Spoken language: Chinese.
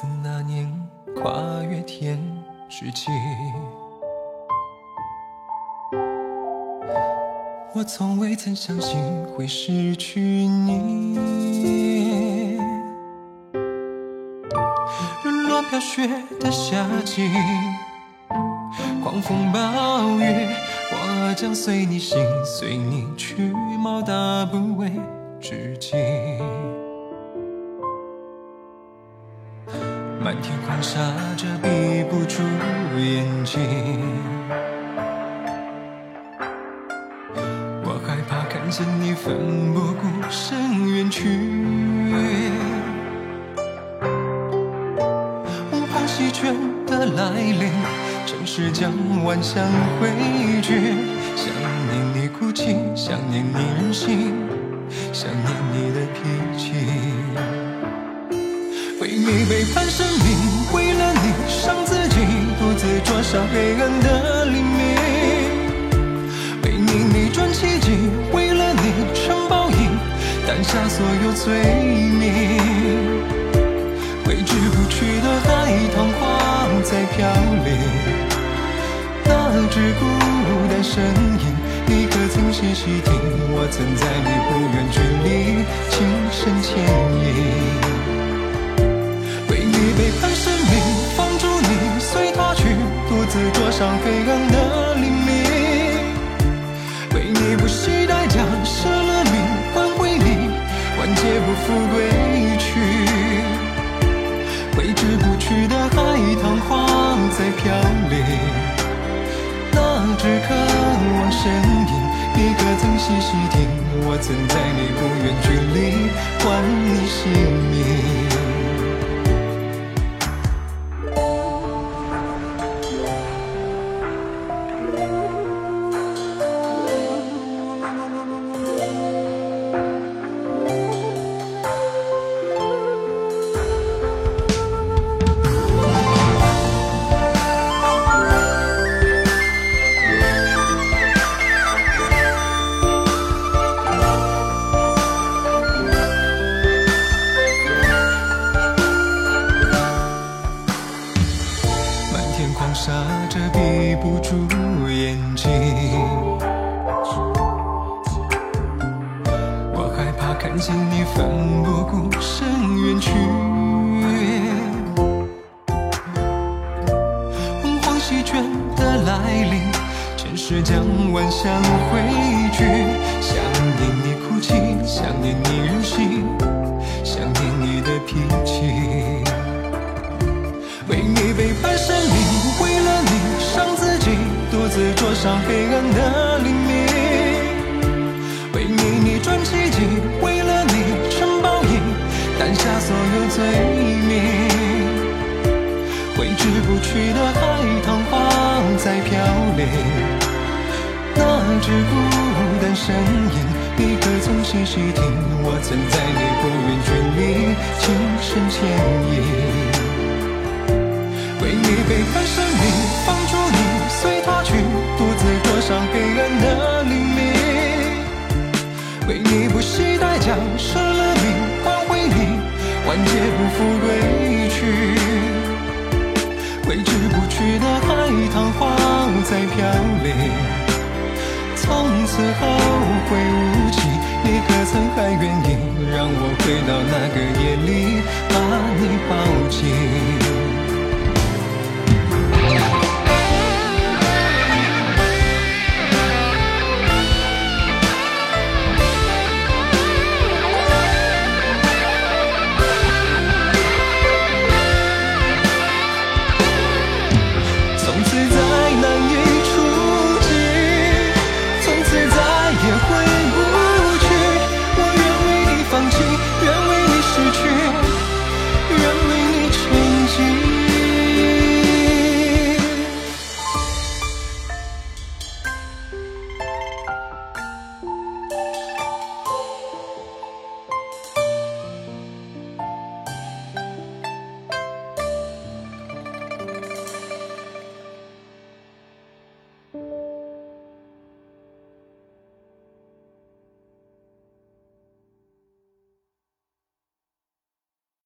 自那年跨越天之际，我从未曾相信会失去你。日落飘雪的夏季，狂风暴雨，我将随你行，随你去，毛大不畏知己。漫天狂沙遮蔽不住眼睛，我害怕看见你奋不顾身远去。洪荒席卷的来临，城市将万象汇聚。想念你哭泣，想念你任性，想念你的脾气。为你背叛生命，为了你伤自己，独自灼伤黑暗的黎明。为你逆转奇迹，为了你承报应，担下所有罪名。挥之不去的海棠花在飘零，那只孤单身影，你可曾细细听？我曾在你不远距离轻声牵引。背叛生命，放逐你随他去，独自灼伤黑暗的黎明。为你不惜代价，舍了命换回你，万劫不复归去。挥之不去的海棠花在飘零，那只渴望身影，你可曾细细听？我曾在你不远距离唤你性命。天狂沙遮蔽不住眼睛，我害怕看见你奋不顾身远去。洪荒席卷的来临，尘世将万象汇聚。独自灼伤黑暗的黎明。为你逆转奇迹，为了你承报应，担下所有罪名。挥之不去的海棠花在飘零，那只孤单身影，你可曾细细听？我曾在你不远距离轻声牵引。为你背叛生命，自灼伤黑暗的黎明。为你不惜代价，舍了命换回你，万劫不复归去。挥之不去的海棠花在飘零，从此后会无期。你可曾还愿意让我回到那个夜里，把你抱紧？